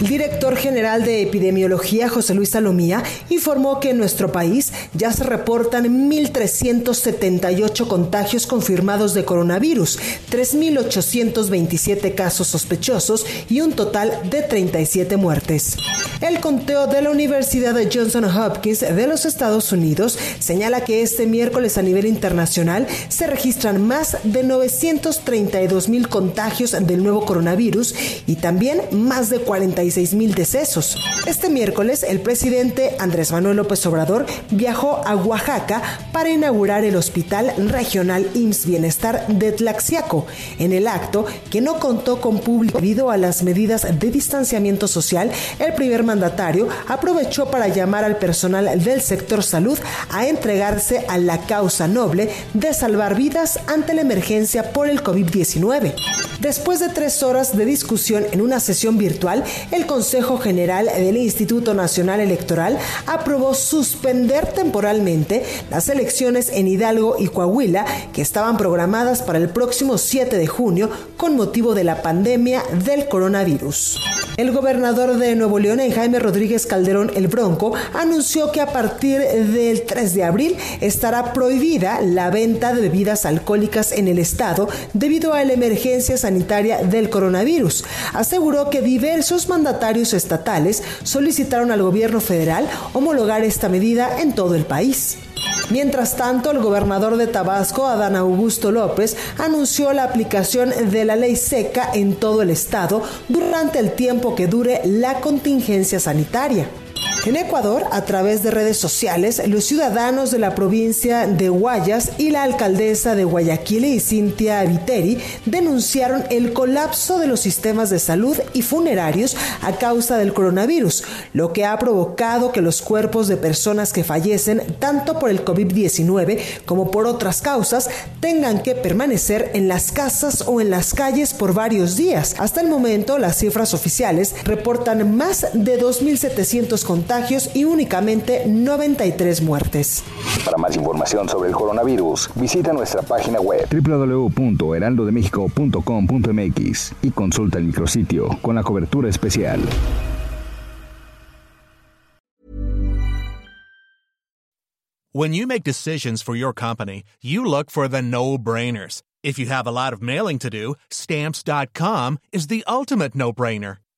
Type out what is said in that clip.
El director general de epidemiología, José Luis Salomía, informó que en nuestro país ya se reportan 1.378 contagios confirmados de coronavirus, 3.827 casos sospechosos y un total de 37 muertes. El conteo de la Universidad de Johnson Hopkins de los Estados Unidos señala que este miércoles a nivel internacional se registran más de 932 mil contagios del nuevo coronavirus y también más de 45 mil decesos. Este miércoles, el presidente Andrés Manuel López Obrador viajó a Oaxaca para inaugurar el Hospital Regional IMSS Bienestar de Tlaxiaco. En el acto, que no contó con público debido a las medidas de distanciamiento social, el primer mandatario aprovechó para llamar al personal del sector salud a entregarse a la causa noble de salvar vidas ante la emergencia por el COVID-19. Después de tres horas de discusión en una sesión virtual, el Consejo General del Instituto Nacional Electoral aprobó suspender temporalmente las elecciones en Hidalgo y Coahuila que estaban programadas para el próximo 7 de junio con motivo de la pandemia del coronavirus. El gobernador de Nuevo León, Jaime Rodríguez Calderón el Bronco, anunció que a partir del 3 de abril estará prohibida la venta de bebidas alcohólicas en el estado debido a la emergencia sanitaria del coronavirus. Aseguró que diversos mandatarios estatales solicitaron al gobierno federal homologar esta medida en todo el país. Mientras tanto, el gobernador de Tabasco, Adán Augusto López, anunció la aplicación de la ley seca en todo el estado durante el tiempo que dure la contingencia sanitaria. En Ecuador, a través de redes sociales, los ciudadanos de la provincia de Guayas y la alcaldesa de Guayaquil y Cintia Viteri denunciaron el colapso de los sistemas de salud y funerarios a causa del coronavirus, lo que ha provocado que los cuerpos de personas que fallecen tanto por el COVID-19 como por otras causas tengan que permanecer en las casas o en las calles por varios días. Hasta el momento, las cifras oficiales reportan más de 2.700 contagios y únicamente 93 muertes. Para más información sobre el coronavirus, visita nuestra página web www.heraldodemexico.com.mx y consulta el micrositio con la cobertura especial. When you make decisions for your company, you look for the no-brainers. If you have a lot of mailing to do, stamps.com is the ultimate no-brainer.